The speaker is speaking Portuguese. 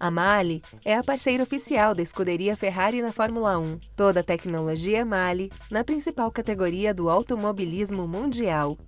A Mali é a parceira oficial da escuderia Ferrari na Fórmula 1. Toda a tecnologia Mali na principal categoria do automobilismo mundial.